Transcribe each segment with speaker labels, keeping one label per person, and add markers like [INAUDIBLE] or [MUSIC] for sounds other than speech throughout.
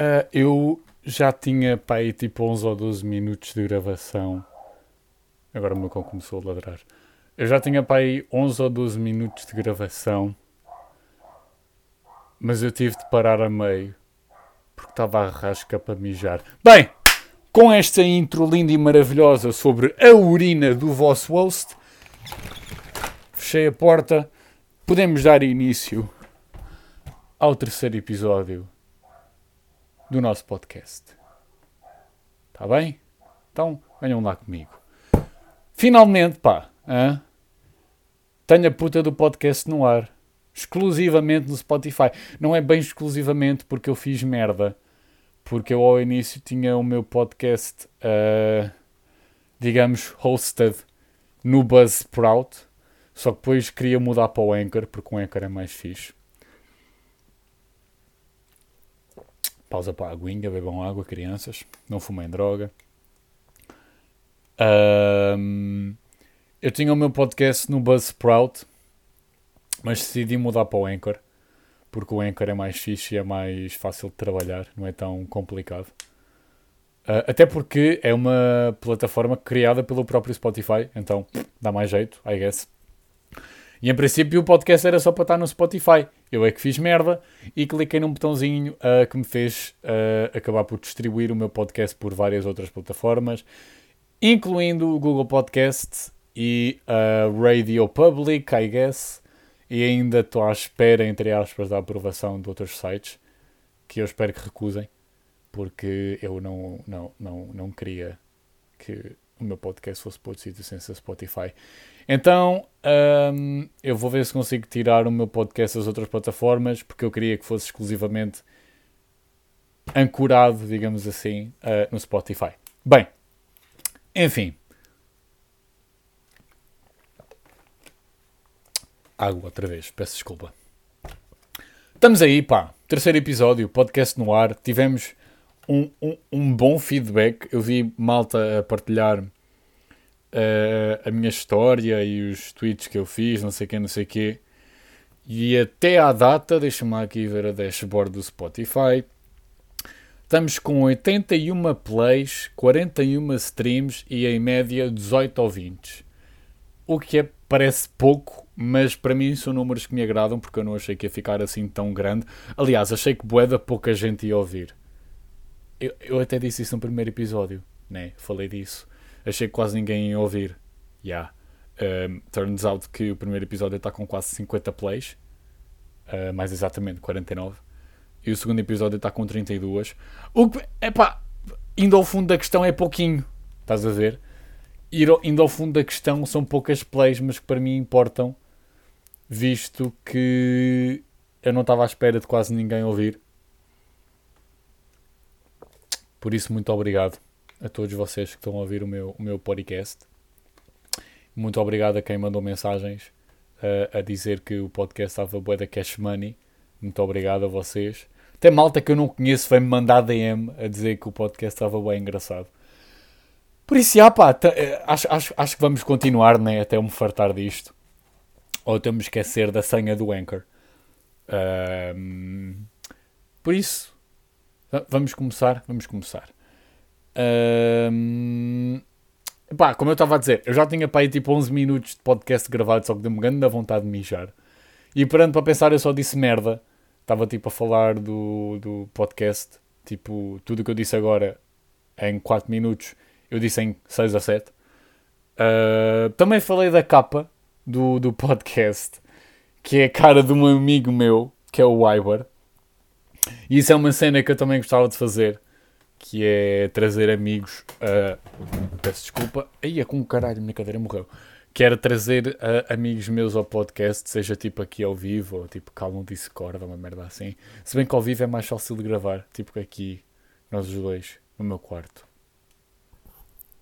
Speaker 1: Uh, eu já tinha pá, aí tipo 11 ou 12 minutos de gravação. Agora o meu cão começou a ladrar. Eu já tinha pá, aí 11 ou 12 minutos de gravação. Mas eu tive de parar a meio. Porque estava a rasca para mijar. Bem, com esta intro linda e maravilhosa sobre a urina do vosso host, fechei a porta. Podemos dar início ao terceiro episódio do nosso podcast. Está bem? Então, venham lá comigo. Finalmente, pá, hein? tenho a puta do podcast no ar. Exclusivamente no Spotify. Não é bem exclusivamente porque eu fiz merda. Porque eu ao início tinha o meu podcast, uh, digamos, hosted no Buzzsprout. Só que depois queria mudar para o Anchor, porque o Anchor é mais fixe. Pausa para a aguinha, bebam água, crianças. Não fumem droga. Um, eu tinha o meu podcast no Buzzsprout, mas decidi mudar para o Anchor, porque o Anchor é mais fixe e é mais fácil de trabalhar, não é tão complicado. Uh, até porque é uma plataforma criada pelo próprio Spotify, então dá mais jeito, I guess. E em princípio o podcast era só para estar no Spotify. Eu é que fiz merda e cliquei num botãozinho uh, que me fez uh, acabar por distribuir o meu podcast por várias outras plataformas, incluindo o Google Podcast e a uh, Radio Public, I guess. E ainda estou à espera, entre aspas, da aprovação de outros sites que eu espero que recusem, porque eu não, não, não, não queria que o meu podcast fosse sítio sem ser Spotify. Então, um, eu vou ver se consigo tirar o meu podcast das outras plataformas, porque eu queria que fosse exclusivamente ancorado, digamos assim, uh, no Spotify. Bem, enfim. Água outra vez, peço desculpa. Estamos aí, pá. Terceiro episódio, podcast no ar. Tivemos um, um, um bom feedback. Eu vi malta a partilhar uh, a minha história e os tweets que eu fiz, não sei o que, não sei quê. E até à data, deixa-me aqui ver a dashboard do Spotify. Estamos com 81 plays, 41 streams e em média 18 ouvintes. O que é, parece pouco, mas para mim são números que me agradam porque eu não achei que ia ficar assim tão grande. Aliás, achei que boeda pouca gente ia ouvir. Eu, eu até disse isso no primeiro episódio, né? Falei disso achei que quase ninguém ia ouvir. Yeah. Um, turns out que o primeiro episódio está com quase 50 plays, uh, mais exatamente 49, e o segundo episódio está com 32. O que, epá, indo ao fundo da questão é pouquinho, estás a ver? Indo ao fundo da questão são poucas plays, mas que para mim importam, visto que eu não estava à espera de quase ninguém ouvir. Por isso, muito obrigado a todos vocês que estão a ouvir o meu, o meu podcast. Muito obrigado a quem mandou mensagens uh, a dizer que o podcast estava boa da cash money. Muito obrigado a vocês. Até malta que eu não conheço foi-me mandar DM a dizer que o podcast estava bem engraçado. Por isso, já, pá, eh, acho, acho, acho que vamos continuar né, até eu me fartar disto. Ou temos que esquecer da senha do Anchor. Por isso, vamos começar. Vamos começar. Um, pá, como eu estava a dizer, eu já tinha para aí tipo 11 minutos de podcast gravado, só que deu-me grande vontade de mijar. E parando para pensar, eu só disse merda. Estava tipo a falar do, do podcast. Tipo, tudo o que eu disse agora em 4 minutos, eu disse em 6 a 7. Uh, também falei da capa do, do podcast, que é a cara de um amigo meu, que é o Wyber. E isso é uma cena que eu também gostava de fazer que é trazer amigos. Uh, peço desculpa. Aí é com caralho, minha cadeira morreu. Quero trazer amigos meus ao podcast, seja tipo aqui ao vivo ou tipo cá no Discord, uma merda assim. Se bem que ao vivo é mais fácil de gravar, tipo aqui, nós os dois, no meu quarto.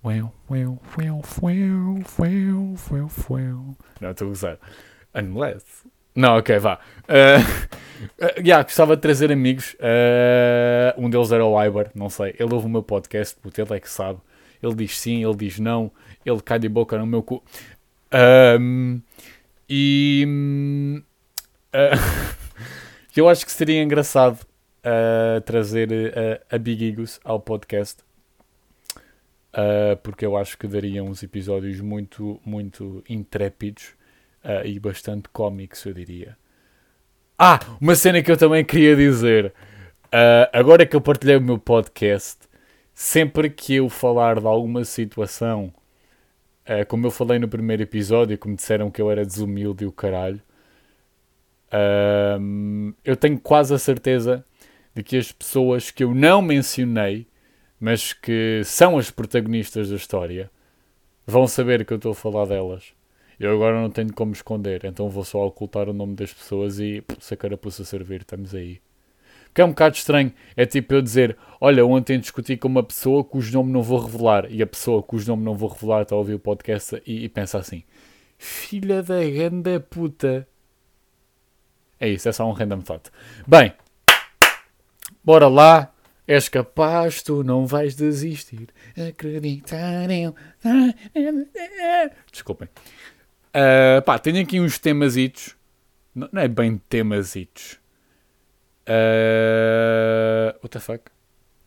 Speaker 1: Well, well, well, well, well, well, well. Não, estou a usar. Unless não, ok, vá. Uh, uh, [LAUGHS] yeah, gostava de trazer amigos. Uh, um deles era o Iber, não sei. Ele ouve o meu podcast, porque ele é que sabe. Ele diz sim, ele diz não. Ele cai de boca no meu cu. Um, e uh, [LAUGHS] eu acho que seria engraçado uh, trazer uh, a Big Eagles ao podcast. Porque eu acho que daria uns episódios muito, muito intrépidos uh, e bastante cómicos, eu diria. Ah, uma cena que eu também queria dizer. Uh, agora que eu partilhei o meu podcast, sempre que eu falar de alguma situação, como eu falei no primeiro episódio, como disseram que eu era desumilde e o caralho, eu tenho quase a certeza de que as pessoas que eu não mencionei mas que são as protagonistas da história, vão saber que eu estou a falar delas. Eu agora não tenho como esconder, então vou só ocultar o nome das pessoas e se a carapuça servir, estamos aí. Porque é um bocado estranho. É tipo eu dizer: Olha, ontem discuti com uma pessoa cujo nome não vou revelar, e a pessoa cujo nome não vou revelar está a ouvir o podcast e, e pensa assim: Filha da grande puta. É isso, é só um random thought. Bem, bora lá És capaz, tu não vais desistir. Acreditar em. [LAUGHS] Desculpem. Uh, pá, tenho aqui uns temasitos. Não, não é bem temasitos. Uh, what the fuck?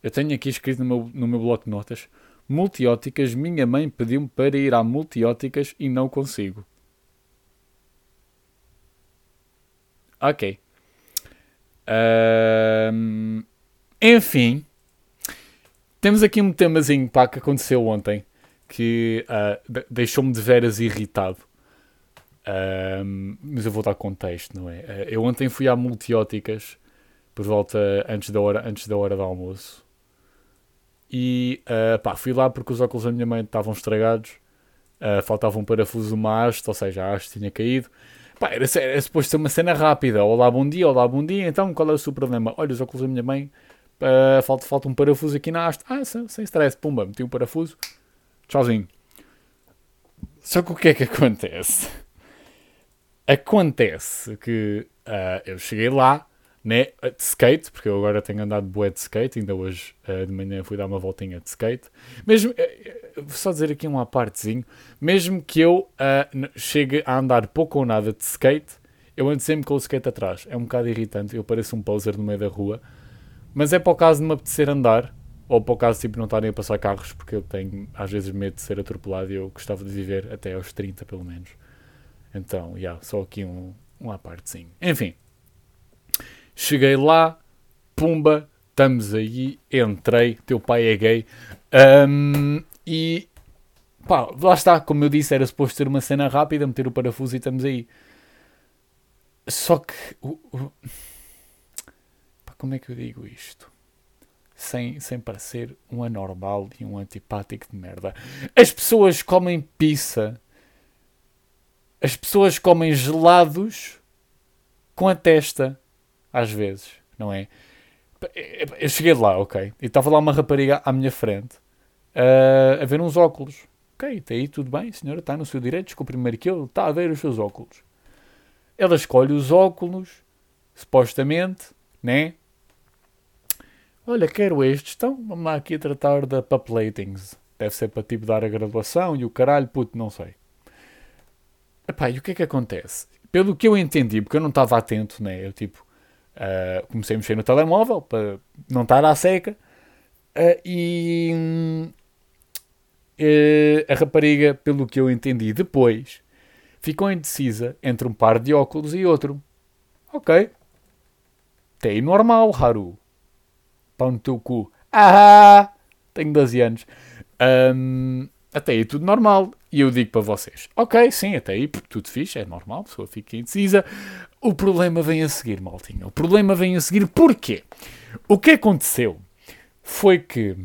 Speaker 1: Eu tenho aqui escrito no meu, no meu bloco de notas. Multióticas, minha mãe pediu-me para ir à multióticas e não consigo. Ok. Uh, enfim, temos aqui um temazinho pá, que aconteceu ontem que uh, deixou-me de veras irritado. Uh, mas eu vou dar contexto, não é? Uh, eu ontem fui à multióticas por volta antes da hora, antes da hora do almoço. E pá, fui lá porque os óculos da minha mãe estavam estragados. faltava um parafuso, uma haste, ou seja, a haste tinha caído. Pá, era, era suposto ser uma cena rápida. Olá, bom dia, olá, bom dia. Então, qual é o seu problema? Olha, os óculos da minha mãe Uh, falta, falta um parafuso aqui na haste. Ah, sem, sem stress. Pumba, meti um parafuso. Tchauzinho. Só que o que é que acontece? Acontece que uh, eu cheguei lá, né, de skate, porque eu agora tenho andado bué de skate, ainda hoje uh, de manhã fui dar uma voltinha de skate. Mesmo, vou só dizer aqui uma partezinho, mesmo que eu chegue a andar pouco ou nada de skate, eu ando sempre com o skate atrás. É um bocado irritante, eu pareço um poser no meio da rua. Mas é para o caso de me apetecer andar, ou para o caso tipo, não estarem a passar carros, porque eu tenho às vezes medo de ser atropelado e eu gostava de viver até aos 30 pelo menos. Então, já, yeah, só aqui um, um à partezinho. Enfim, cheguei lá, pumba, estamos aí, entrei, teu pai é gay. Um, e pá, lá está, como eu disse, era suposto ser uma cena rápida, meter o parafuso e estamos aí. Só que. Uh, uh, como é que eu digo isto? Sem, sem parecer um anormal e um antipático de merda. As pessoas comem pizza. As pessoas comem gelados com a testa. Às vezes, não é? Eu cheguei lá, ok. E estava lá uma rapariga à minha frente uh, a ver uns óculos. Ok, está aí tudo bem, senhora, está no seu direito, desculpe primeiro que ele está a ver os seus óculos. Ela escolhe os óculos, supostamente, né? Olha, quero estes, então vamos lá aqui a tratar da paplatings. Deve ser para tipo dar a graduação e o caralho, puto, não sei. Epá, e o que é que acontece? Pelo que eu entendi, porque eu não estava atento, né? Eu tipo, uh, comecei a mexer no telemóvel para não estar à seca uh, e uh, a rapariga, pelo que eu entendi depois, ficou indecisa entre um par de óculos e outro. Ok. Até aí normal, Haru pau no teu cu. Ah, tenho 12 anos. Um, até aí tudo normal. E eu digo para vocês: Ok, sim, até aí tudo fixe, é normal, a pessoa fica indecisa. O problema vem a seguir, maltinha. O problema vem a seguir porquê? O que aconteceu foi que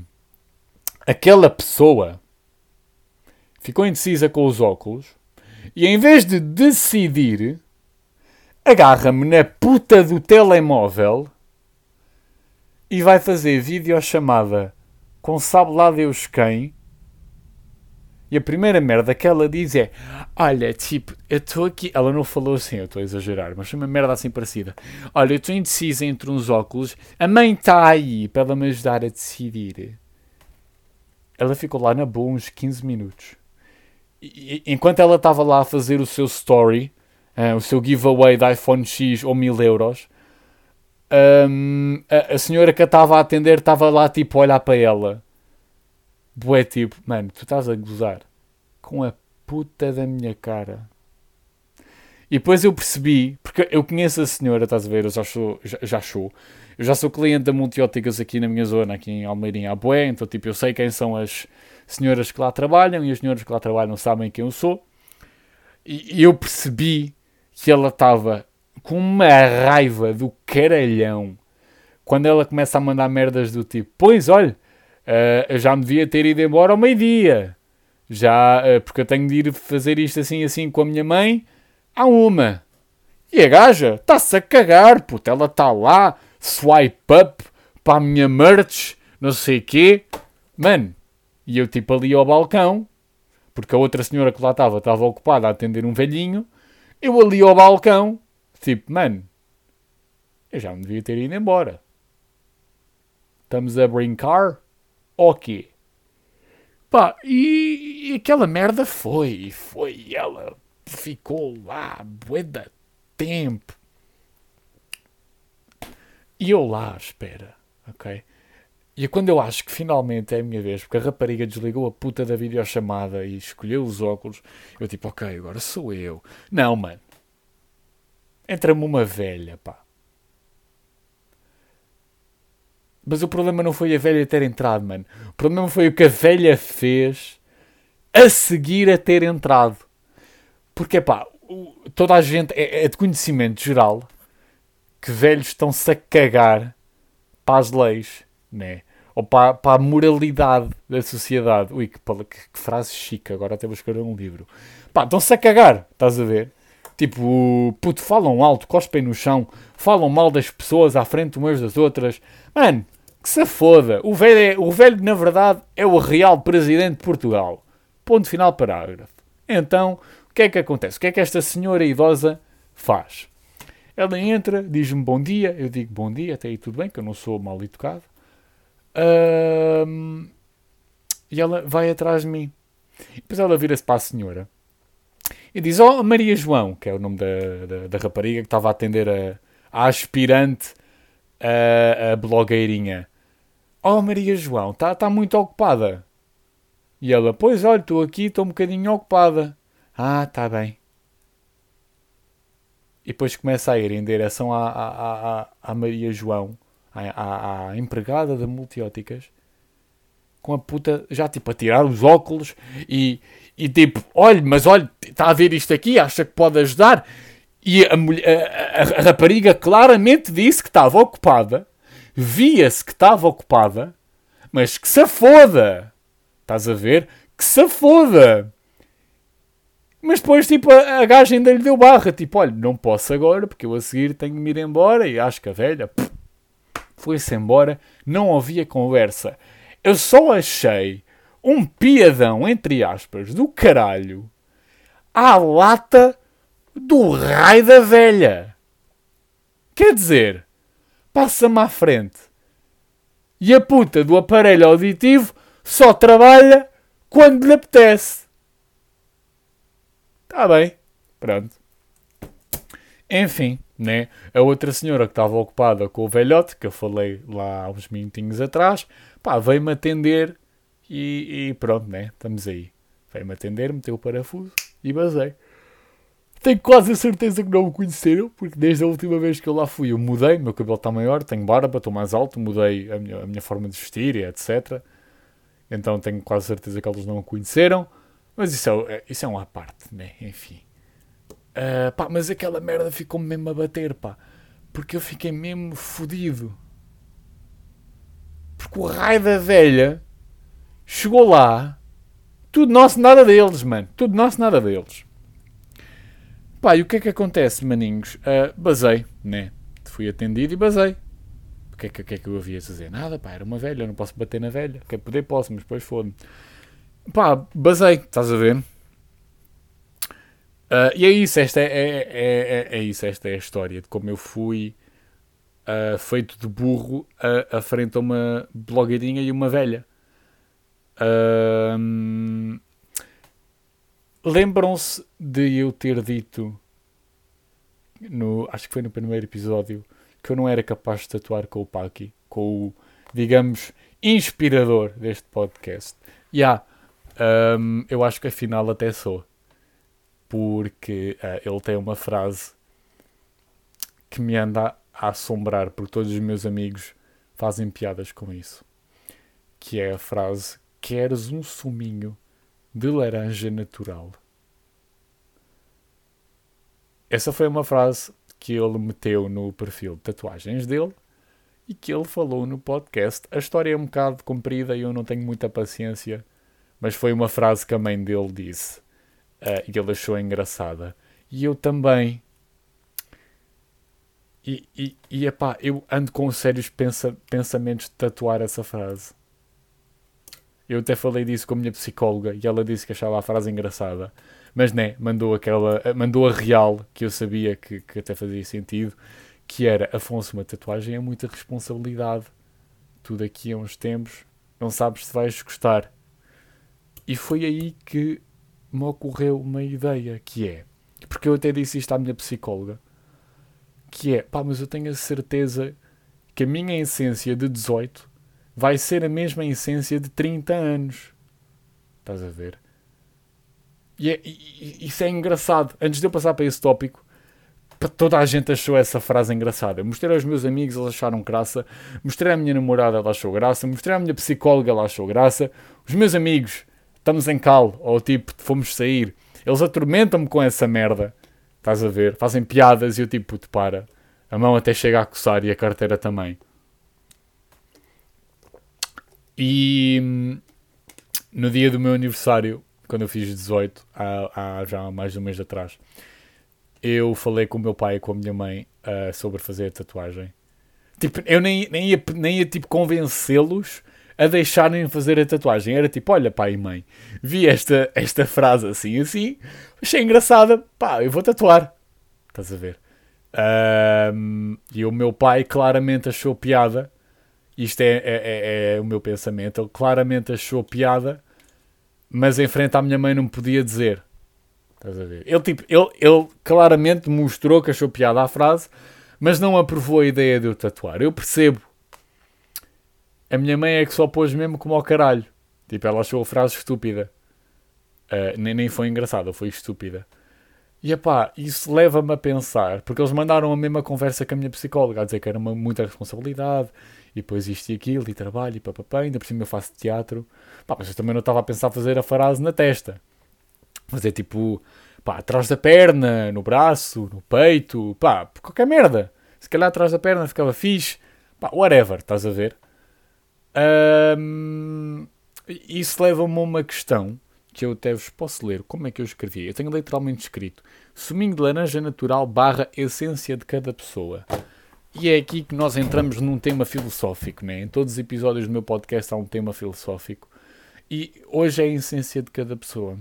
Speaker 1: aquela pessoa ficou indecisa com os óculos e em vez de decidir, agarra-me na puta do telemóvel e vai fazer videochamada com sabe lá Deus quem. E a primeira merda que ela diz é: Olha, tipo, eu estou aqui. Ela não falou assim, eu estou a exagerar, mas foi uma merda assim parecida. Olha, eu estou indecisa entre uns óculos, a mãe está aí para ela me ajudar a decidir. Ela ficou lá na boa uns 15 minutos. E, enquanto ela estava lá a fazer o seu story, uh, o seu giveaway de iPhone X ou 1000 euros, Um, a, a, senhora que a estava a atender estava lá tipo a olhar para ela. Bué tipo, mano, tu estás a gozar com a puta da minha cara. E depois eu percebi, porque eu conheço a senhora, estás a ver, eu já sou, já, já sou, eu já sou cliente da Multióticas aqui na minha zona, aqui em Almeirinha, Bué, então tipo, eu sei quem são as senhoras que lá trabalham e as senhoras que lá trabalham sabem quem eu sou. E, e eu percebi que ela estava com uma raiva do caralhão quando ela começa a mandar merdas do tipo: Pois, olha, uh, já me devia ter ido embora ao meio-dia. Já, uh, porque eu tenho de ir fazer isto assim assim com a minha mãe. Há uma. E a gaja está-se a cagar, puta. Ela está lá, swipe up para a minha merch, não sei quê. Mano, e eu tipo ali ao balcão, porque a outra senhora que lá estava estava ocupada a atender um velhinho. Eu ali ao balcão, Tipo, mano, eu já me devia ter ido embora. Estamos a brincar? Ok. Pá, e, e aquela merda foi, foi. Ela ficou lá, bué da tempo. E eu lá espera, ok? E quando eu acho que finalmente é a minha vez, porque a rapariga desligou a puta da videochamada e escolheu os óculos, eu tipo, ok, agora sou eu. Não, mano entra-me uma velha, pá. Mas o problema não foi a velha ter entrado, mano. O problema foi o que a velha fez a seguir a ter entrado. Porque, pá, toda a gente é, é de conhecimento geral que velhos estão-se a cagar para as leis, né? Ou para, para a moralidade da sociedade. Ui, que, que, que frase chique, agora até vou escrever um livro. Pá, estão-se a cagar, estás a ver? Tipo, puto, falam alto, cospem no chão, falam mal das pessoas à frente umas das outras. Mano, que se foda. O velho, é, o velho, na verdade, é o real presidente de Portugal. Ponto final parágrafo. Então, o que é que acontece? O que é que esta senhora idosa faz? Ela entra, diz-me bom dia, eu digo bom dia, até aí tudo bem, que eu não sou mal educado. E ela vai atrás de mim. Depois ela vira-se para a senhora e diz: Oh, Maria João, que é o nome da, da, da rapariga que estava a atender a, a aspirante, a, a blogueirinha. Oh, Maria João, está tá muito ocupada. E ela: Pois, olha, estou aqui, estou um bocadinho ocupada. Ah, está bem. E depois começa a ir em direção à, à, à, à Maria João, à, à, empregada da Multióticas, com a puta já tipo a tirar os óculos e, e tipo, olha, mas olha, está a ver isto aqui, acha que pode ajudar? E a, mulher, a, a, a rapariga claramente disse que estava ocupada, via-se que estava ocupada, mas que se foda! Estás a ver? Que se foda! Mas depois, tipo, a, a gaja ainda lhe deu barra. Tipo, olha, não posso agora, porque eu a seguir tenho de me ir embora. E acho que a velha foi-se embora. Não havia conversa. Eu só achei um piadão, entre aspas, do caralho à lata do raio da velha. Quer dizer, passa-me à frente. E a puta do aparelho auditivo só trabalha quando lhe apetece. Está bem. Pronto. Enfim, né? A outra senhora que estava ocupada com o velhote, que eu falei lá há uns minutinhos atrás, pá, veio-me atender e, e pronto, né? Estamos aí. Veio-me atender, meteu o parafuso e basei. Tenho quase a certeza que não me conheceram, porque desde a última vez que eu lá fui eu mudei, meu cabelo está maior, tenho barba, estou mais alto, mudei a minha, a minha forma de vestir e etc. Então tenho quase certeza que eles não me conheceram. Mas isso é, é isso é uma parte, né? Enfim. Uh, pá, mas aquela merda ficou-me mesmo a bater, pá. Porque eu fiquei mesmo fodido. Porque o raio da velha chegou lá, tudo nosso, nada deles, mano. Tudo nosso, nada deles. Pá, e o que é que acontece, maninhos? Uh, basei, né? Fui atendido e basei. O que é que, que, é que eu havia a dizer? Nada, pá, era uma velha, eu não posso bater na velha. Quer poder, posso, mas depois foda-me. Pá, basei, estás a ver? Uh, e é isso, esta é, é, é, é, isso, esta é a história de como eu fui uh, feito de burro à frente a uma blogueirinha e uma velha. Lembram-se de eu ter dito, no, acho que foi no primeiro episódio, que eu não era capaz de tatuar com o Paki, com o, digamos, inspirador deste podcast. E yeah, um, eu acho que afinal até sou. Porque uh, ele tem uma frase que me anda a assombrar, porque todos os meus amigos fazem piadas com isso. Que é a frase: Queres um suminho de laranja natural? Essa foi uma frase que ele meteu no perfil de tatuagens dele e que ele falou no podcast. A história é um bocado comprida e eu não tenho muita paciência, mas foi uma frase que a mãe dele disse uh, e ele achou engraçada. E eu também. E, e, e epá, eu ando com sérios pensa, pensamentos de tatuar essa frase. Eu até falei disso com a minha psicóloga e ela disse que achava a frase engraçada. Mas né, mandou aquela. mandou a real, que eu sabia que, que até fazia sentido, que era Afonso, uma tatuagem é muita responsabilidade. Tu daqui a uns tempos não sabes se vais gostar. E foi aí que me ocorreu uma ideia, que é, porque eu até disse isto à minha psicóloga, que é, pá, mas eu tenho a certeza que a minha essência de 18 vai ser a mesma essência de 30 anos. Estás a ver? E, é, e isso é engraçado. Antes de eu passar para esse tópico, toda a gente achou essa frase engraçada. mostrei aos meus amigos, eles acharam graça. Mostrei à minha namorada, ela achou graça. Mostrei à minha psicóloga, ela achou graça. Os meus amigos, estamos em cal, ou tipo, fomos sair. Eles atormentam-me com essa merda. Estás a ver? Fazem piadas e eu tipo, puto, para. A mão até chega a coçar e a carteira também. E hum, no dia do meu aniversário, quando eu fiz 18, há, há já mais de um mês atrás, eu falei com o meu pai e com a minha mãe uh, sobre fazer tatuagem. Tipo, eu nem, nem ia, nem ia tipo, convencê-los a deixarem fazer a tatuagem. Era tipo, olha pai e mãe, vi esta, esta frase assim assim, achei engraçada, pá, eu vou tatuar. Estás a ver? Um, e o meu pai claramente achou piada. Isto é, é, é, é, o meu pensamento. Ele claramente achou piada, mas em frente à minha mãe não podia dizer. Estás a ver? Ele, tipo, ele, ele claramente mostrou que achou piada à frase, mas não aprovou a ideia de eu tatuar. Eu percebo. A minha mãe é que só pôs mesmo como ao caralho. Tipo, ela achou a frase estúpida. Uh, nem, nem foi engraçada, foi estúpida. E epá, isso leva-me a pensar, porque eles mandaram a mesma conversa com a minha psicóloga, a dizer que era uma, muita responsabilidade, e depois isto e aquilo, e trabalho, e papapá, ainda por cima eu faço teatro. Pá, mas eu também não estava a pensar fazer a frase na testa. Fazer tipo, pá, atrás da perna, no braço, no peito, pá, qualquer merda. Se calhar atrás da perna ficava fixe, pá, whatever, estás a ver? Um, isso leva-me a uma questão que eu até vos posso ler. Como é que eu escrevi? Eu tenho literalmente escrito suminho de laranja natural barra essência de cada pessoa. E é aqui que nós entramos num tema filosófico, né? Em todos os episódios do meu podcast há um tema filosófico. E hoje é a essência de cada pessoa.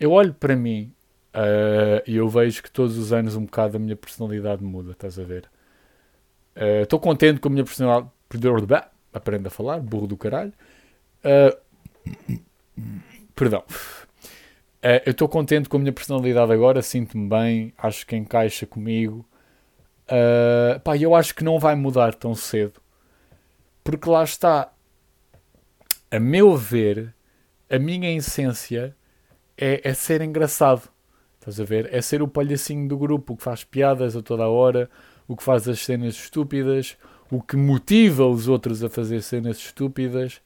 Speaker 1: Eu olho para mim uh, e eu vejo que todos os anos um bocado a minha personalidade muda, estás a ver? Estou uh, contente com a minha personalidade. Aprenda a falar, burro do caralho. Uh, Perdão. Eu estou contente com a minha personalidade agora, sinto-me bem, acho que encaixa comigo. Uh, pá, eu acho que não vai mudar tão cedo. Porque lá está. A meu ver, a minha essência é, é ser engraçado. Estás a ver? É ser o palhacinho do grupo, o que faz piadas a toda a hora, o que faz as cenas estúpidas, o que motiva os outros a fazer cenas estúpidas.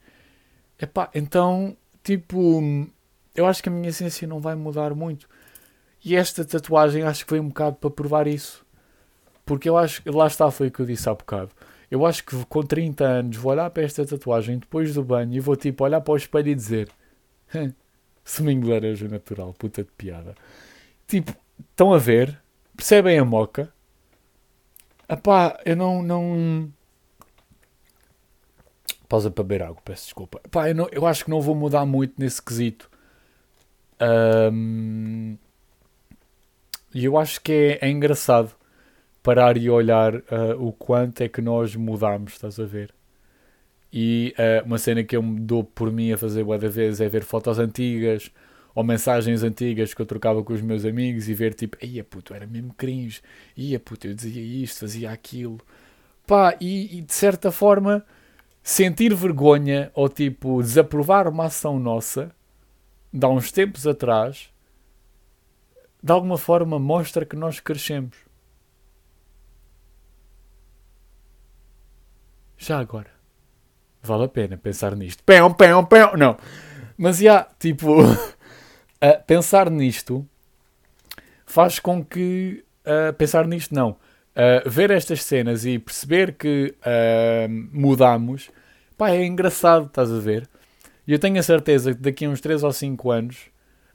Speaker 1: Epá, então tipo, eu acho que a minha essência não vai mudar muito. E esta tatuagem acho que foi um bocado para provar isso. Porque eu acho lá está, foi o que eu disse há bocado. Eu acho que com 30 anos vou olhar para esta tatuagem depois do banho e vou tipo olhar para o espelho e dizer de laranja natural, puta de piada. Tipo, estão a ver? Percebem a moca? Epá, eu não, não, Pausa para beber água, peço desculpa. Pá, eu, não, eu acho que não vou mudar muito nesse quesito. Um, e eu acho que é, é, engraçado parar e olhar uh, o quanto é que nós mudamos, estás a ver? E uh, uma cena que eu me dou por mim a fazer boa vez é ver fotos antigas ou mensagens antigas que eu trocava com os meus amigos e ver tipo, ia puto, era mesmo cringe, ia puto, eu dizia isto, fazia aquilo. Pá, e, e de certa forma sentir vergonha ou tipo desaprovar uma ação nossa de há uns tempos atrás de alguma forma mostra que nós crescemos. Já agora, vale a pena pensar nisto. Pão, pão, pão. Não. Mas já, yeah, tipo, [LAUGHS] uh, pensar nisto faz com que. Uh, pensar nisto, não. Uh, ver estas cenas e perceber que mudamos, pá, é engraçado, estás a ver? E eu tenho a certeza que daqui a uns 3 ou 5 anos,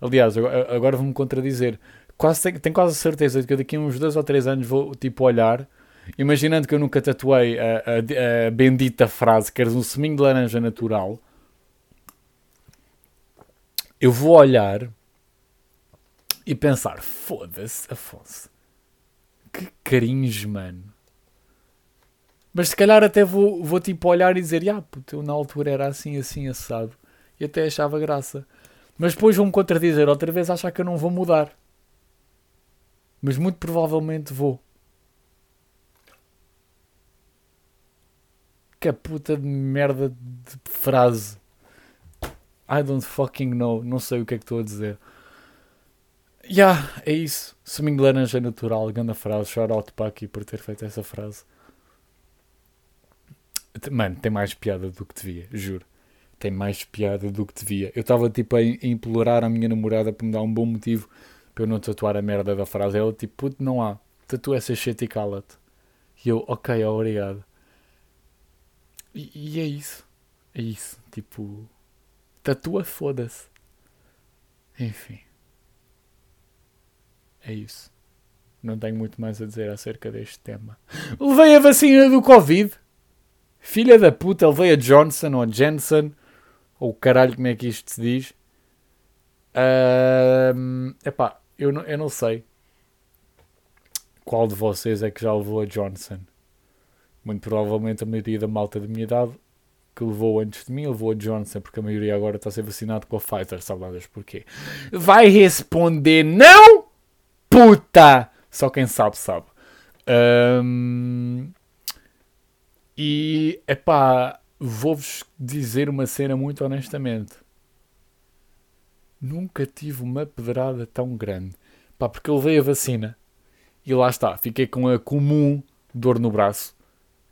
Speaker 1: aliás, agora vou-me contradizer, quase tenho, quase a certeza de que daqui a uns 2 ou 3 anos vou tipo olhar, imaginando que eu nunca tatuei a, a, a bendita frase que eres um seminho de laranja natural, eu vou olhar e pensar: foda-se, Afonso, que carinhos, mano. Mas se calhar até vou, vou tipo olhar e dizer: ah, puto, eu na altura era assim, assim, assado. E até achava graça. Mas depois vou-me contradizer outra vez, achar que eu não vou mudar. Mas muito provavelmente vou. Que puta de merda de frase. I don't fucking know. Não sei o que é que estou a dizer. Yeah, é isso. Seminho de laranja natural, grande frase. Shout out para aqui por ter feito essa frase. Mano, tem mais piada do que devia, juro. Tem mais piada do que devia. Eu estava tipo a implorar a minha namorada para me dar um bom motivo para eu não tatuar a merda da frase. Ela tipo, puto, não há. Tatua essa shit e cala-te. E eu, ok, obrigado. E, e é isso. É isso. Tipo, Tatua, foda-se. Enfim. É isso. Não tenho muito mais a dizer acerca deste tema. Levei a vacina do Covid. Filha da puta, levei a Johnson ou a Jensen. Ou caralho, como é que isto se diz? Uh, epá, eu não, eu não sei qual de vocês é que já levou a Johnson. Muito provavelmente a maioria da malta da minha idade que levou antes de mim, levou a Johnson, porque a maioria agora está a ser vacinado com a Pfizer, sabe lá porquê. Vai responder não, puta! Só quem sabe, sabe. Um, e, epá, vou-vos dizer uma cena muito honestamente. Nunca tive uma pedrada tão grande. Pá, porque eu levei a vacina e lá está, fiquei com a comum dor no braço,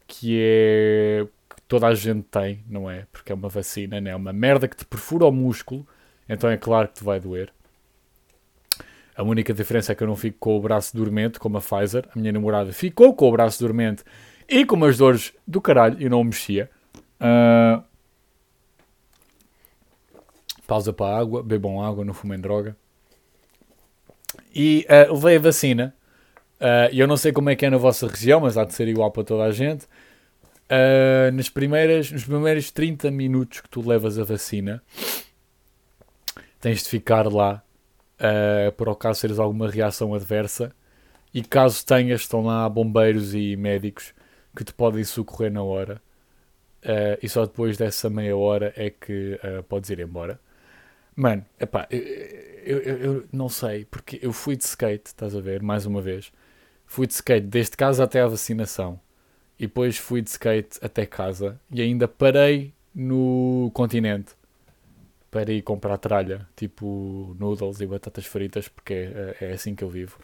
Speaker 1: que é toda a gente tem, não é? Porque é uma vacina, não é? Uma merda que te perfura o músculo, então é claro que te vai doer. A única diferença é que eu não fico com o braço dormente, como a Pfizer. A minha namorada ficou com o braço dormente e com umas dores do caralho e não mexia. Uh... Pausa para a água, bebam água, não fumem droga. E uh, levei a vacina. Uh, eu não sei como é que é na vossa região, mas há de ser igual para toda a gente. Uh, nas primeiras, nos primeiros 30 minutos que tu levas a vacina, tens de ficar lá uh, por acaso teres alguma reação adversa. E caso tenhas, estão lá bombeiros e médicos que te podem socorrer na hora. Uh, e só depois dessa meia hora é que uh, podes ir embora. Mano, epá, eu, eu, eu, não sei, porque eu fui de skate, estás a ver, mais uma vez. Fui de skate desde casa até à vacinação e depois fui de skate até casa e ainda parei no continente para ir comprar tralha, tipo noodles e batatas fritas, porque é, é assim que eu vivo.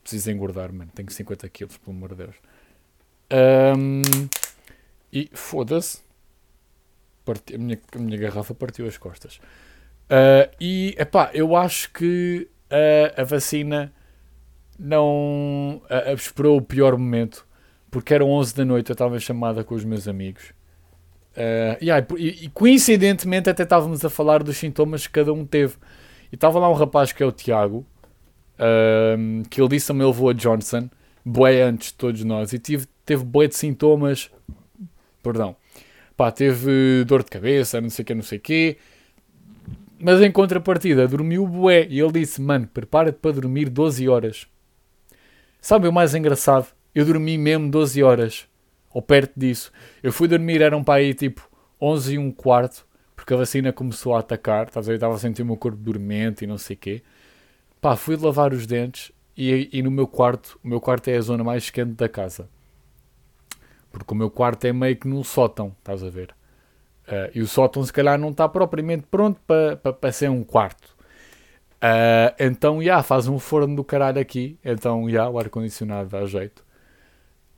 Speaker 1: Preciso engordar, mano. Tenho 50 quilos, pelo amor de Deus. Um, e foda-se. A minha, a minha garrafa partiu as costas. Uh, e, epá, eu acho que uh, a vacina não uh, esperou o pior momento porque eram 11 da noite, eu estava chamada com os meus amigos. Uh, yeah, e, e, coincidentemente até estávamos a falar dos sintomas que cada um teve. E estava lá um rapaz que é o Tiago, uh, que ele disse também levou a Johnson, boé antes de todos nós, e tive, teve boé de sintomas, perdão, pá, teve dor de cabeça, não sei o que, não sei o quê, mas em contrapartida dormiu boé, e ele disse, mano, prepara-te para dormir 12 horas. Sabe o mais engraçado? eu dormi mesmo 12 horas, ou perto disso. Eu fui dormir, eram para aí tipo 11 e um quarto, porque a vacina começou a atacar, estás a ver? Estava a sentir o meu corpo dormente e não sei o quê. Pá, fui lavar os dentes e, e no meu quarto, o meu quarto é a zona mais quente da casa. Porque o meu quarto é meio que num sótão, estás a ver? Uh, e o sótão se calhar não está propriamente pronto para pa, pa ser um quarto. Uh, então, já, yeah, faz um forno do caralho aqui. Então, já, yeah, o ar-condicionado dá jeito.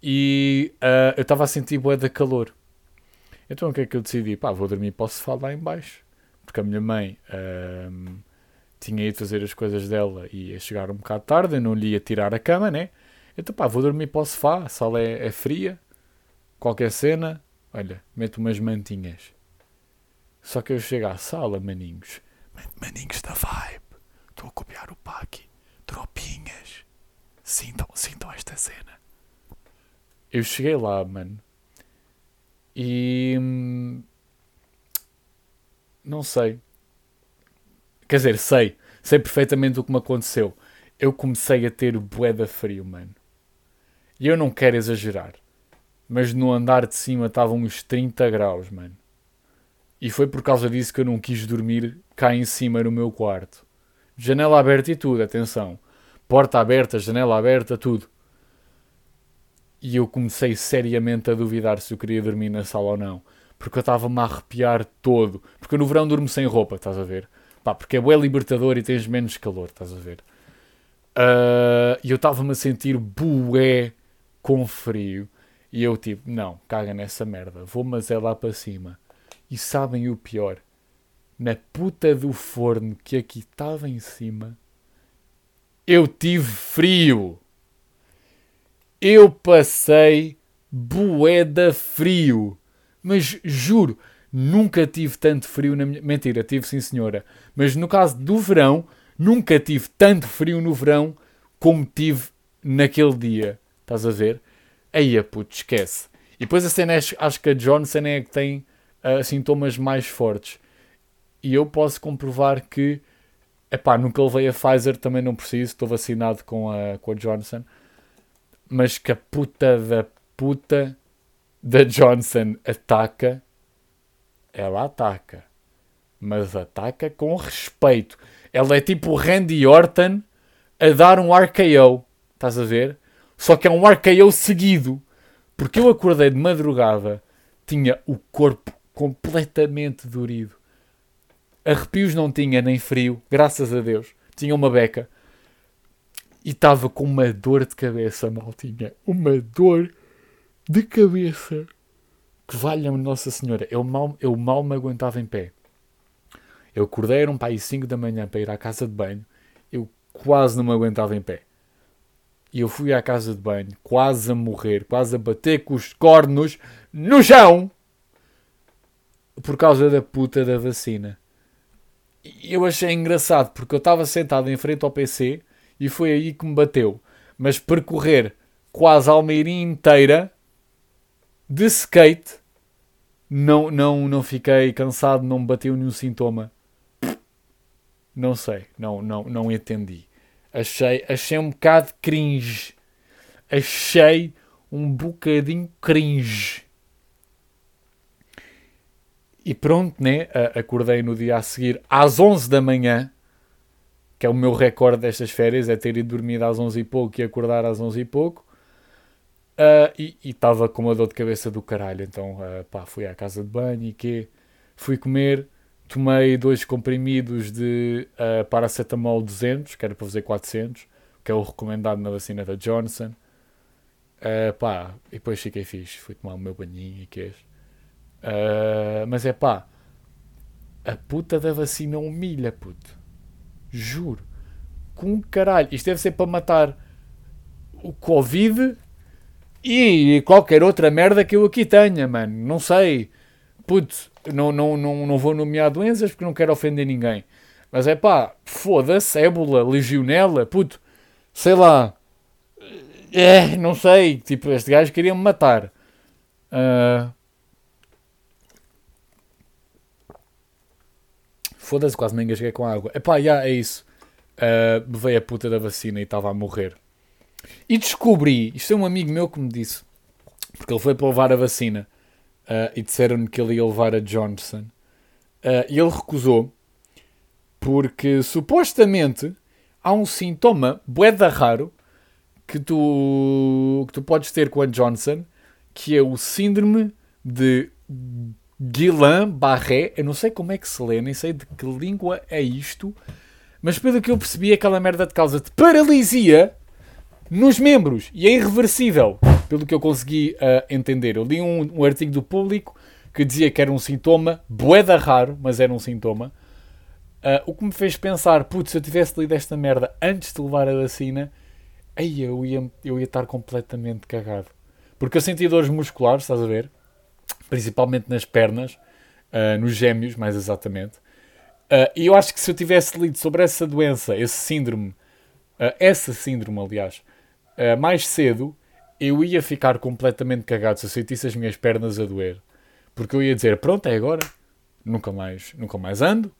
Speaker 1: E uh, eu estava a sentir bué de calor. Então o que é que eu decidi? Pá, vou dormir para o sofá lá em baixo. Porque a minha mãe uh, tinha ido fazer as coisas dela e ia chegar um bocado tarde, eu não lhe ia tirar a cama, né? Então pá, vou dormir para o sofá, a sala é, é fria, qualquer cena, olha, meto umas mantinhas. Só que eu chego à sala, maninhos. Maninhos da vibe. Estou a copiar o Paki. Tropinhas. Sintam, sintam esta cena. Eu cheguei lá, mano. E. Hum, não sei. Quer dizer, sei. Sei perfeitamente o que me aconteceu. Eu comecei a ter boeda frio, mano. E eu não quero exagerar. Mas no andar de cima estavam uns 30 graus, mano. E foi por causa disso que eu não quis dormir cá em cima no meu quarto. Janela aberta e tudo, atenção. Porta aberta, janela aberta, tudo. E eu comecei seriamente a duvidar se eu queria dormir na sala ou não. Porque eu estava-me a arrepiar todo. Porque eu no verão durmo sem roupa, estás a ver? Pá, porque é bué libertador e tens menos calor, estás a ver? Uh, e eu estava-me a sentir bué com frio. E eu tipo, não, caga nessa merda. Vou mas é lá para cima. E sabem o pior? Na puta do forno que aqui estava em cima, eu tive frio eu passei boeda frio. Mas juro, nunca tive tanto frio na minha. Mentira, tive sim senhora. Mas no caso do verão, nunca tive tanto frio no verão como tive naquele dia. Estás a ver? Aí a puto, esquece. E depois a cena é, acho que a Johnson é que tem uh, sintomas mais fortes. E eu posso comprovar que, epá, nunca levei a Pfizer, também não preciso, estou vacinado com a, com a Johnson mas que a puta da puta da Johnson ataca, ela ataca. Mas ataca com respeito. Ela é tipo Randy Orton a dar um RKO. Estás a ver? Só que é um RKO seguido. Porque eu acordei de madrugada, tinha o corpo completamente dorido. Arrepios não tinha, nem frio, graças a Deus. Tinha uma beca e estava com uma dor de cabeça, maltinha. Uma dor de cabeça. Que valha-me Nossa Senhora. Eu mal, eu mal me aguentava em pé. Eu acordei, era um pai 5 da manhã para ir à casa de banho. Eu quase não me aguentava em pé. E eu fui à casa de banho, quase a morrer, quase a bater com os cornos no chão. Por causa da puta da vacina. Eu achei engraçado, porque eu estava sentado em frente ao PC e foi aí que me bateu. Mas percorrer quase a Almeirinha inteira de skate, não, não, não fiquei cansado, não me bateu nenhum sintoma. Não sei, não, não, não entendi. Achei, achei um bocado cringe. Achei um bocadinho cringe. E pronto, né? Acordei no dia a seguir às 11 da manhã que é o meu recorde destas férias, é ter ido dormir às 11 e pouco e acordar às 11 e pouco. Uh, e estava com uma dor de cabeça do caralho, então uh, pá, fui à casa de banho e que fui comer, tomei dois comprimidos de uh, paracetamol 200, que era para fazer 400, que é o recomendado na vacina da Johnson. Uh, pá, e depois fiquei fixe, fui tomar o meu banhinho e queijo. Uh, mas é pá, a puta da vacina humilha, puto. Juro. Com caralho. Isto deve ser para matar o Covid e qualquer outra merda que eu aqui tenha, mano. Não sei. Putz, não, não, não, não vou nomear doenças porque não quero ofender ninguém. Mas é pá, foda-se, ébola, legionela, puto, sei lá. É, não sei. Tipo, este gajo queria me matar. Uh, Foda-se, quase me engasguei com água. Epá, já, é isso. Uh, veio a puta da vacina e estava a morrer. E descobri, isto é um amigo meu que me disse, porque ele foi para levar a vacina uh, e disseram-me que ele ia levar a Johnson. Uh, e ele recusou porque supostamente há um sintoma boeda raro que tu, que tu podes ter com a Johnson, que é o síndrome de Guillain-Barré. Eu não sei como é que se lê, nem sei de que língua é isto, mas pelo que eu percebi, aquela merda de causa de paralisia nos membros e é irreversível, pelo que eu consegui uh, entender. Eu li um, um, artigo do público que dizia que era um sintoma, boeda raro, mas era um sintoma. Uh, o que me fez pensar, putz, se eu tivesse lido esta merda antes de levar a vacina, aí eu ia, eu ia estar completamente cagado. Porque eu senti dores musculares, estás a ver? Principalmente nas pernas, uh, nos gêmeos, mais exatamente. Uh, e eu acho que se eu tivesse lido sobre essa doença, esse síndrome, uh, essa síndrome, aliás, mais cedo, eu ia ficar completamente cagado se eu sentisse as minhas pernas a doer. Porque eu ia dizer, pronto, é agora. Nunca mais, nunca mais ando.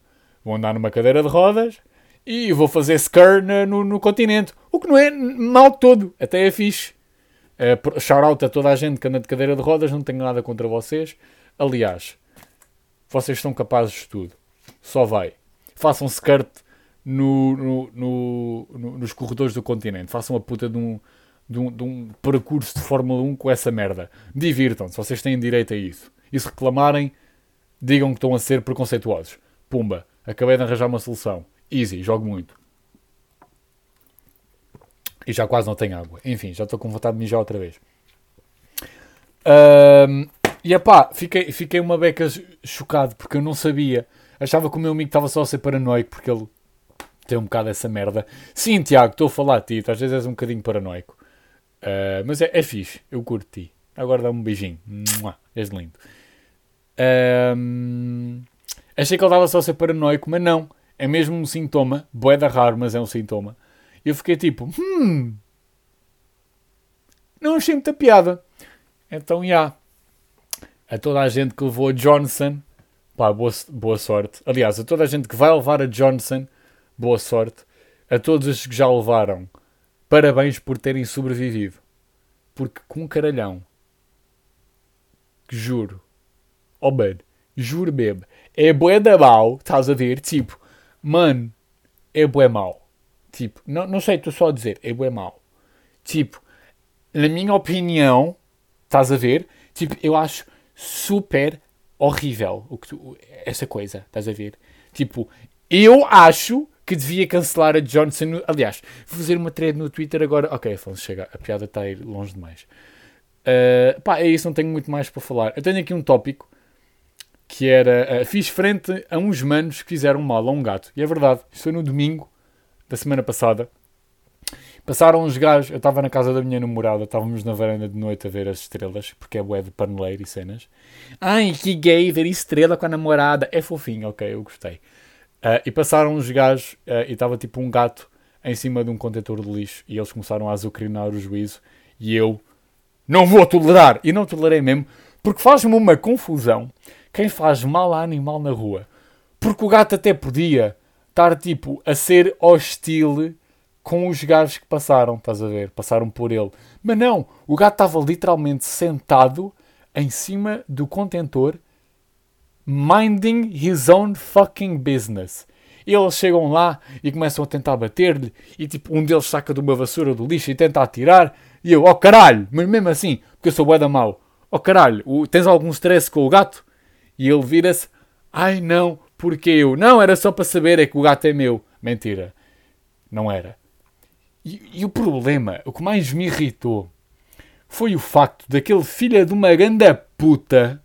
Speaker 1: Vou andar numa cadeira de rodas e vou fazer scur no, no continente. O que não é mal todo. Até é fixe. Uh, shout out a toda a gente que anda de cadeira de rodas. Não tenho nada contra vocês. Aliás, vocês são capazes de tudo só vai. Façam skirt no, no, no, no, nos corredores do continente. Façam a puta de um, de, um, de um percurso de Fórmula 1 com essa merda. Divirtam-se, vocês têm direito a isso. E se reclamarem, digam que estão a ser preconceituosos. Pumba, acabei de arranjar uma solução. Easy, jogo muito. E já quase não tenho água. Enfim, já estou com vontade de mijar outra vez. Um, e pá, fiquei, fiquei uma beca chocado porque eu não sabia Achava que o meu amigo estava só a ser paranoico porque ele tem um bocado essa merda. Sim, Tiago, estou a falar a ti, às vezes és um bocadinho paranoico. Uh, mas é, é fixe, eu curto ti. Agora dá-me um beijinho. Mua, és lindo. Uh, achei que ele estava só a ser paranoico, mas não. É mesmo um sintoma. Boeda raro, mas é um sintoma. Eu fiquei tipo, hum. Não achei muita piada. Então, já. Yeah. A toda a gente que levou a Johnson pá, boa, boa sorte. Aliás, a toda a gente que vai levar a Johnson, boa sorte. A todos os que já levaram, parabéns por terem sobrevivido. Porque com um caralhão, juro, oh man, juro mesmo, é bué da mal, estás a ver? Tipo, mano, é bué mal. Tipo, não, não sei, estou só dizer, é bué mal. Tipo, na minha opinião, estás a ver? Tipo, eu acho super horrível o que tu, essa coisa, estás a ver? Tipo, eu acho que devia cancelar a Johnson. Aliás, vou fazer uma thread no Twitter agora. Ok, Afonso, chega, a piada está a ir longe demais. Uh, pá, é isso, não tenho muito mais para falar. Eu tenho aqui um tópico que era. Uh, fiz frente a uns manos que fizeram mal a um gato. E é verdade, isso foi no domingo da semana passada. Passaram uns gajos, eu estava na casa da minha namorada, estávamos na varanda de noite a ver as estrelas, porque é de paneleiro e cenas. Ai, que gay, ver estrela com a namorada. É fofinho, ok, eu gostei. Uh, e passaram uns gajos uh, e estava tipo um gato em cima de um contentor de lixo e eles começaram a azucrinar o juízo e eu não vou tolerar. E não tolerei mesmo, porque faz-me uma confusão quem faz mal a animal na rua. Porque o gato até podia estar tipo a ser hostil com os gajos que passaram, estás a ver? Passaram por ele. Mas não, o gato estava literalmente sentado em cima do contentor, minding his own fucking business. Eles chegam lá e começam a tentar bater-lhe, e tipo, um deles saca de uma vassoura do lixo e tenta atirar, e eu, oh caralho, mas mesmo assim, porque eu sou bué da mau, oh caralho, tens algum stress com o gato? E ele vira-se, ai não, porque eu? Não, era só para saber, é que o gato é meu. Mentira, não era. E, e, o problema, o que mais me irritou, foi o facto daquele filho de uma ganda puta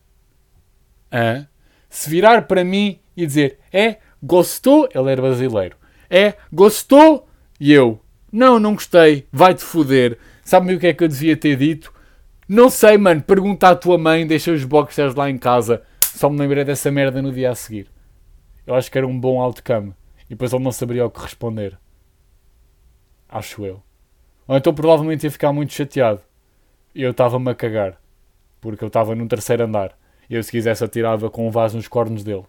Speaker 1: se virar para mim e dizer: É, gostou? Ele era brasileiro. É, gostou? E eu: Não, não gostei, vai-te foder. Sabe-me o que é que eu devia ter dito? Não sei, mano, pergunta à tua mãe, deixa os boxers lá em casa. Só me lembrei dessa merda no dia a seguir. Eu acho que era um bom outcome. E depois ele não saberia o que responder. Acho eu. Ou então provavelmente ia ficar muito chateado. E eu estava-me a cagar. Porque eu estava num terceiro andar. E eu, se quisesse, atirava com um vaso nos cornos dele.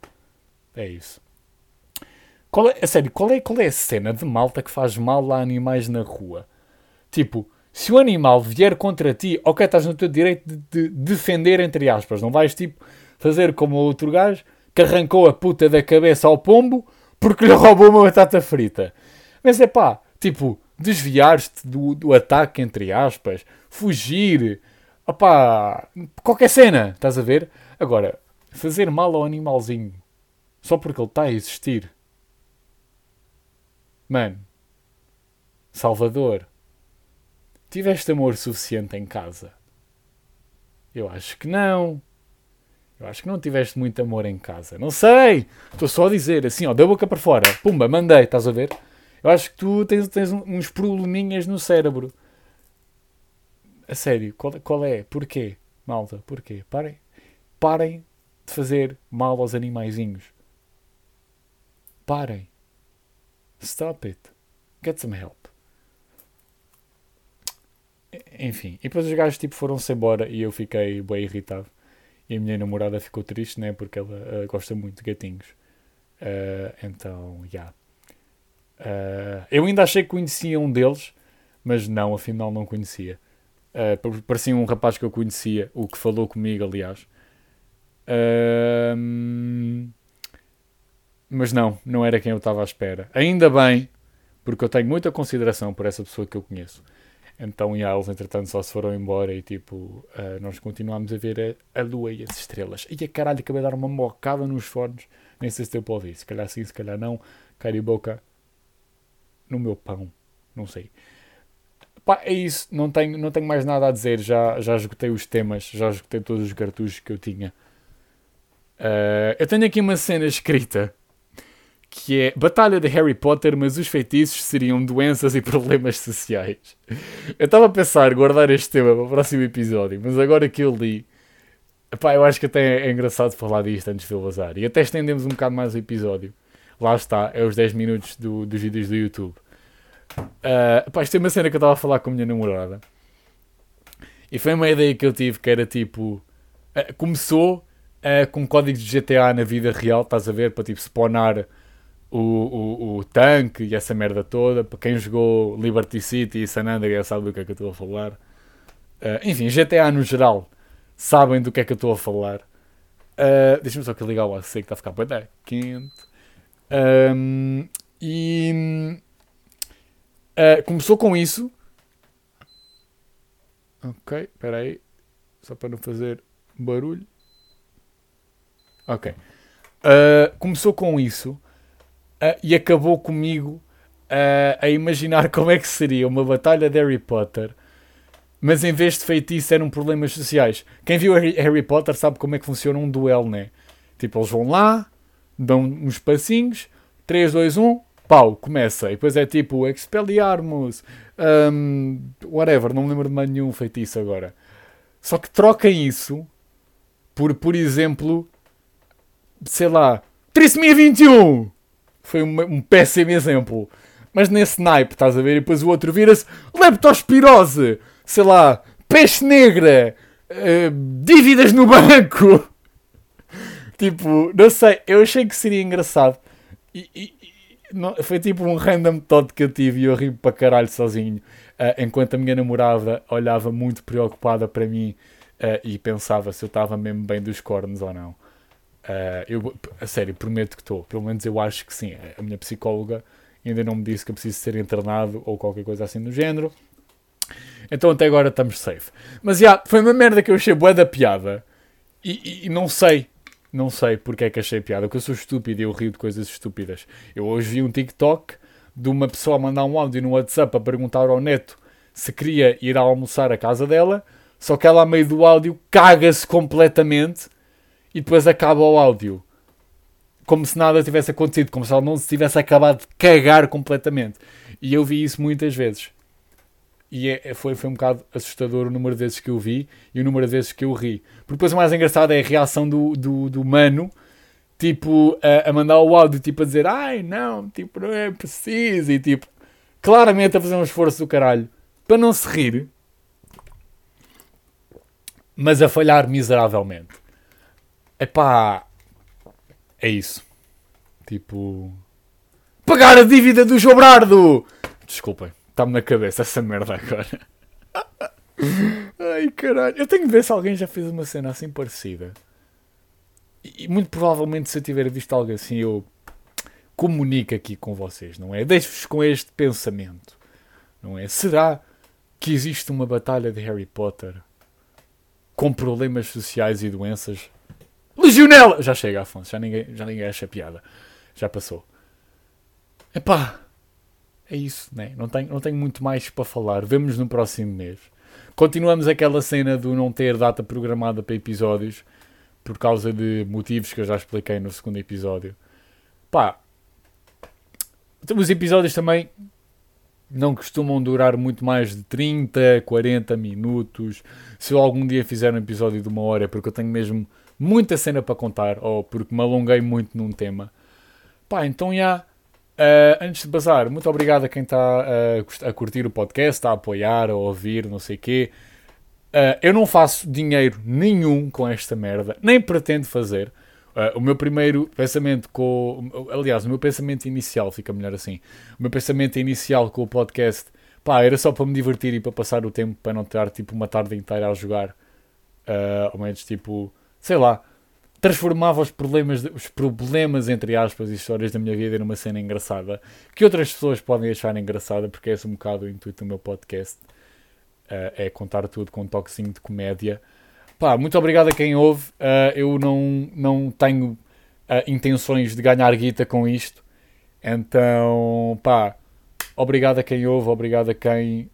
Speaker 1: É isso. Qual é, a sério, qual é, qual é a cena de malta que faz mal a animais na rua? Tipo, se o animal vier contra ti, ok, estás no teu direito de, de defender, entre aspas. Não vais, tipo, fazer como o outro gajo, que arrancou a puta da cabeça ao pombo porque lhe roubou uma batata frita. Mas é pá, tipo, desviar-te do, do ataque, entre aspas, fugir, opá, qualquer cena, estás a ver? Agora, fazer mal ao animalzinho só porque ele está a existir. Mano, Salvador, tiveste amor suficiente em casa? Eu acho que não. Eu acho que não tiveste muito amor em casa. Não sei! Estou só a dizer, assim, ó, deu boca para fora. Pumba, mandei, estás a ver? Eu acho que tu tens, tens uns probleminhas no cérebro. A sério, qual, qual é? Porquê? Malta, porquê? Parem. Parem de fazer mal aos animaizinhos. Parem. Stop it. Get some help. Enfim, e depois os gajos tipo, foram-se embora e eu fiquei bem irritado. E a minha namorada ficou triste, né? Porque ela uh, gosta muito de gatinhos. Uh, então, já. Yeah. Uh, eu ainda achei que conhecia um deles, mas não, afinal não conhecia. Uh, parecia um rapaz que eu conhecia, o que falou comigo, aliás. Uh, mas não, não era quem eu estava à espera. Ainda bem, porque eu tenho muita consideração por essa pessoa que eu conheço. Então, e eles, entretanto, só se foram embora e, tipo, uh, nós continuámos a ver a, a lua e as estrelas. E a caralho, acabei de dar uma mocada nos fones. Nem sei se deu para ouvir. Se calhar sim, se calhar não. Cara e boca no meu pão. Não sei. Pá, é isso. Não tenho, não tenho mais nada a dizer. Já, já esgotei os temas. Já esgotei todos os cartuchos que eu tinha. Uh, eu tenho aqui uma cena escrita que é Batalha de Harry Potter, mas os feitiços seriam doenças e problemas sociais. Eu estava a pensar guardar este tema para o próximo episódio, mas agora que eu li, epá, eu acho que até é engraçado falar disto antes de eu vazar. E até estendemos um bocado mais o episódio. Lá está, é os 10 minutos do, dos vídeos do YouTube. Uh, pá, isto é uma cena que eu estava a falar com a minha namorada. E foi uma ideia que eu tive que era tipo. Uh, começou uh, com códigos de GTA na vida real, estás a ver? Para tipo spawnar o, o, o tanque e essa merda toda. Para quem jogou Liberty City e San Andreas sabe do que é que eu estou a falar. Uh, enfim, GTA no geral sabem do que é que eu estou a falar. Uh, Deixa-me só que ligar o AC que está a ficar bem quente. Um, e uh, começou com isso. Ok, espera aí. Só para não fazer barulho. Ok. Uh, começou com isso uh, e acabou comigo a imaginar [LAUGHS] como é que seria uma batalha de Harry Potter. Mas em vez de feitiço eram problemas sociais. Quem viu Harry Potter sabe como é que funciona um duelo, né? Tipo, eles vão lá, dão uns passinhos, 3, 2, 1, pau, começa. E depois é tipo Expelliarmus, um, whatever, não me lembro de mais nenhum feitiço agora. Só que troquem isso por, por exemplo, sei lá, Trissomia 21! Foi um, um péssimo exemplo. Mas nesse naipe, estás a ver? E depois o outro vira-se leptospirose, sei lá, peste negra, uh, dívidas no banco. [LAUGHS] Tipo, não sei, eu achei que seria engraçado. E, e, não, foi tipo um random thought que eu tive e eu ri para caralho sozinho. Uh, enquanto a minha namorada olhava muito preocupada para mim uh, e pensava se eu estava mesmo bem dos cornos ou não. Uh, eu, a sério, prometo que estou. Pelo menos eu acho que sim. A minha psicóloga ainda não me disse que eu preciso ser internado ou qualquer coisa assim do género. Então até agora estamos safe. Mas já, yeah, foi uma merda que eu achei boa da piada. E, e, e não sei não sei porque é que achei piada, porque eu sou estúpido e eu rio de coisas estúpidas. Eu hoje vi um TikTok de uma pessoa mandar um áudio no WhatsApp a perguntar ao neto se queria ir almoçar à casa dela, só que ela, a meio do áudio, caga-se completamente e depois acaba o áudio. Como se nada tivesse acontecido, como se ela não se tivesse acabado de cagar completamente. E eu vi isso muitas vezes. E é, é, foi, foi um bocado assustador o número de vezes que eu vi e o número de vezes que eu ri. Porque depois o mais engraçado é a reação do, do, do mano, tipo, a, a mandar o áudio, tipo, a dizer, ai não, tipo, não é preciso, e tipo, claramente a fazer um esforço do caralho para não se rir, mas a falhar miseravelmente. Epá, é isso. Tipo, pagar a dívida do Jobrardo! Desculpem. Está-me na cabeça essa merda agora. Ai caralho. Eu tenho que ver se alguém já fez uma cena assim parecida. E muito provavelmente se eu tiver visto algo assim, eu comunico aqui com vocês, não é? Deixo-vos com este pensamento, não é? Será que existe uma batalha de Harry Potter com problemas sociais e doenças? Legionela! Já chega, Afonso, já ninguém, já ninguém acha piada. Já passou. Epá, é isso, né? não, tenho, não tenho muito mais para falar. Vemos no próximo mês. Continuamos aquela cena do não ter data programada para episódios por causa de motivos que eu já expliquei no segundo episódio. Pá, os episódios também não costumam durar muito mais de 30, 40 minutos. Se eu algum dia fizer um episódio de uma hora é porque eu tenho mesmo muita cena para contar ou porque me alonguei muito num tema. Pá, então já. Uh, antes de bazar, muito obrigado a quem está uh, a curtir o podcast, a apoiar, a ouvir, não sei o quê. Uh, eu não faço dinheiro nenhum com esta merda, nem pretendo fazer. O meu primeiro pensamento com. Aliás, o meu pensamento inicial, fica melhor assim. O meu pensamento inicial com o podcast, pá, era só para me divertir e para passar o tempo, para não estar tipo uma tarde inteira a jogar. Ao menos tipo, sei lá, transformava os problemas, os problemas, entre aspas, e histórias da minha vida numa cena engraçada que outras pessoas podem achar engraçada, porque é esse um bocado o intuito do meu podcast. Uh, é contar tudo com um toquezinho de comédia. Pá, muito obrigado a quem ouve. Uh, eu não, não tenho uh, intenções de ganhar guita com isto. Então, pá, obrigado a quem ouve, obrigado a quem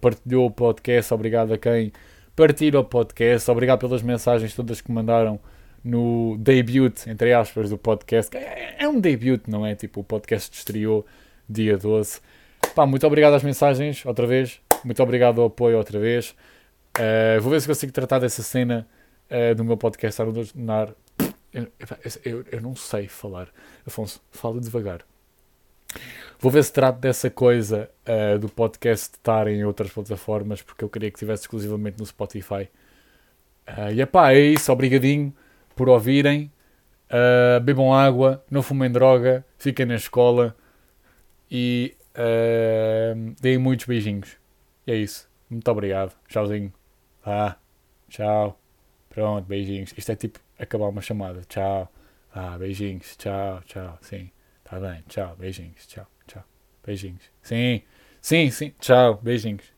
Speaker 1: partilhou o podcast, obrigado a quem partilha o podcast, obrigado pelas mensagens todas que mandaram no debut, entre aspas, do podcast. É, é um debut, não é? Tipo, o podcast estreou dia 12. Pá, muito obrigado às mensagens, outra vez. Muito obrigado ao apoio, outra vez. Uh, vou ver se consigo tratar dessa cena uh, no meu podcast. Eu, eu, eu, não sei falar. Afonso, fala devagar. Vou ver se trato dessa coisa uh, do podcast estar em outras plataformas, porque eu queria que estivesse exclusivamente no Spotify. Uh, e epá, é isso. Obrigadinho por ouvirem. Uh, bebam água, não fumem droga, fiquem na escola e deem muitos beijinhos. E é isso. Muito obrigado. Tchauzinho. Ah, tchau. Pronto, beijinhos. Isto é tipo acabar uma chamada. Tchau. Ah, beijinhos. Tchau, tchau. Sim, tá bem. Tchau, beijinhos. Tchau, tchau. Beijinhos. Sim, sim, sim. Tchau, beijinhos.